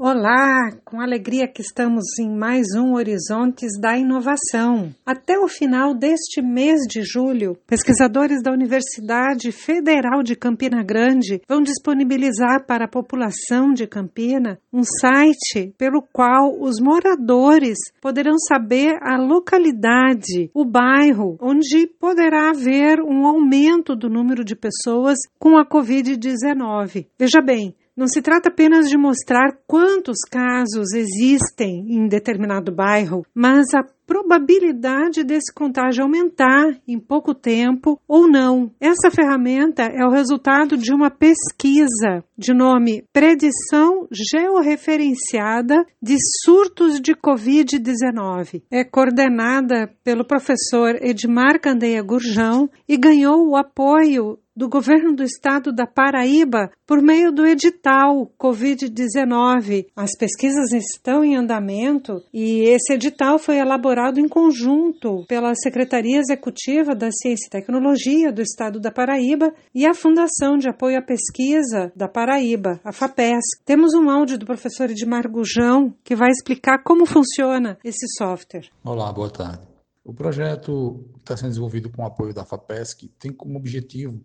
Olá, com alegria que estamos em mais um Horizontes da Inovação. Até o final deste mês de julho, pesquisadores da Universidade Federal de Campina Grande vão disponibilizar para a população de Campina um site pelo qual os moradores poderão saber a localidade, o bairro, onde poderá haver um aumento do número de pessoas com a Covid-19. Veja bem, não se trata apenas de mostrar quantos casos existem em determinado bairro, mas a probabilidade desse contágio aumentar em pouco tempo ou não. Essa ferramenta é o resultado de uma pesquisa de nome Predição Georreferenciada de Surtos de Covid-19. É coordenada pelo professor Edmar Candeia Gurjão e ganhou o apoio do governo do estado da Paraíba por meio do edital Covid-19. As pesquisas estão em andamento e esse edital foi elaborado em conjunto pela Secretaria Executiva da Ciência e Tecnologia do estado da Paraíba e a Fundação de Apoio à Pesquisa da Paraíba, a FAPESC. Temos um áudio do professor Edmar Gujão que vai explicar como funciona esse software. Olá, boa tarde. O projeto está sendo desenvolvido com o apoio da FAPESC tem como objetivo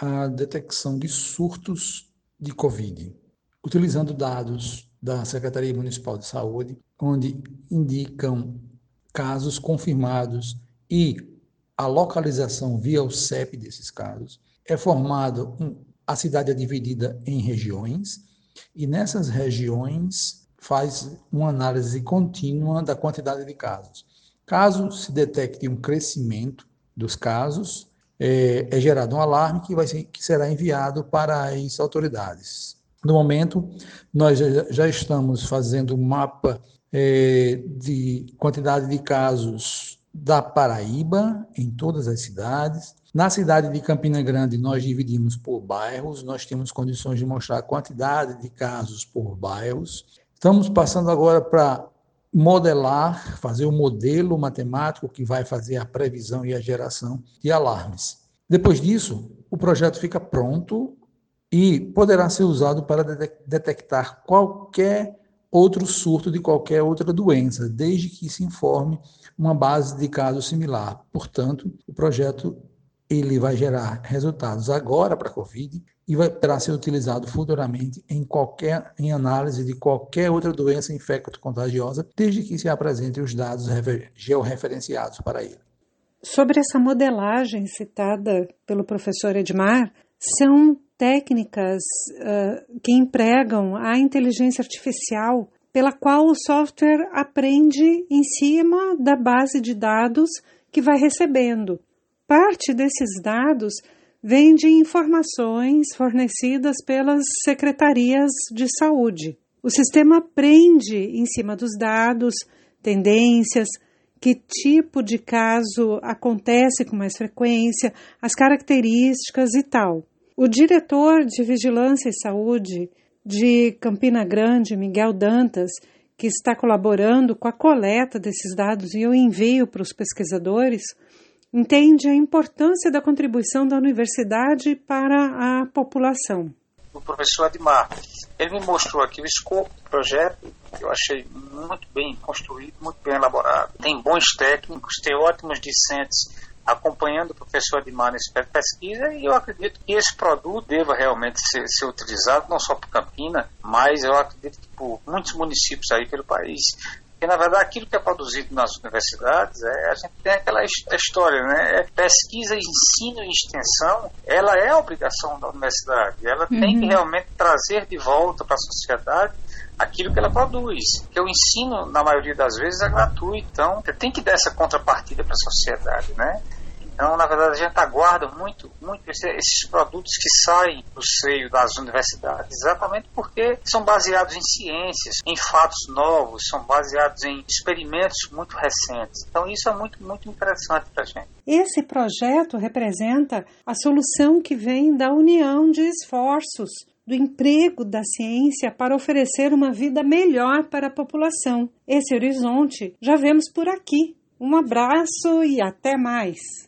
a detecção de surtos de Covid, utilizando dados da Secretaria Municipal de Saúde, onde indicam casos confirmados e a localização via o CEP desses casos. É formado, um, a cidade é dividida em regiões, e nessas regiões faz uma análise contínua da quantidade de casos. Caso se detecte um crescimento dos casos, é, é gerado um alarme que, vai ser, que será enviado para as autoridades. No momento, nós já, estamos fazendo um mapa é, de quantidade de casos da Paraíba, em todas as cidades. Na cidade de Campina Grande, nós dividimos por bairros, nós temos condições de mostrar a quantidade de casos por bairros. Estamos passando agora para modelar, fazer o modelo matemático que vai fazer a previsão e a geração de alarmes. Depois disso, o projeto fica pronto e poderá ser usado para detectar qualquer outro surto de qualquer outra doença, desde que se informe uma base de caso similar. Portanto, o projeto ele vai gerar resultados agora para a COVID e vai para ser utilizado futuramente em qualquer em análise de qualquer outra doença infecto-contagiosa, desde que se apresentem os dados georreferenciados para ele. Sobre essa modelagem citada pelo professor Edmar, são técnicas uh, que empregam a inteligência artificial pela qual o software aprende em cima da base de dados que vai recebendo. Parte desses dados vem de informações fornecidas pelas secretarias de saúde. O sistema aprende em cima dos dados, tendências, que tipo de caso acontece com mais frequência, as características e tal. O diretor de Vigilância e Saúde de Campina Grande, Miguel Dantas, que está colaborando com a coleta desses dados e o envio para os pesquisadores, entende a importância da contribuição da universidade para a população. O professor Admar, ele me mostrou aqui o escopo do projeto, que eu achei muito bem construído, muito bem elaborado. Tem bons técnicos, tem ótimos discentes acompanhando o professor Admar nesse pesquisa e eu acredito que esse produto deva realmente ser, ser utilizado não só por Campina, mas eu acredito que por muitos municípios aí pelo país. Porque, na verdade, aquilo que é produzido nas universidades, é, a gente tem aquela história, né? É pesquisa, ensino e extensão, ela é a obrigação da universidade. Ela uhum. tem que uhum. realmente trazer de volta para a sociedade aquilo que ela produz. Porque o ensino, na maioria das vezes, é gratuito. Então, você tem que dar essa contrapartida para a sociedade, né? Então, na verdade, a gente aguarda muito, muito esses produtos que saem do seio das universidades, exatamente porque são baseados em ciências, em fatos novos, são baseados em experimentos muito recentes. Então, isso é muito, muito interessante para a gente. Esse projeto representa a solução que vem da união de esforços do emprego da ciência para oferecer uma vida melhor para a população. Esse horizonte já vemos por aqui. Um abraço e até mais!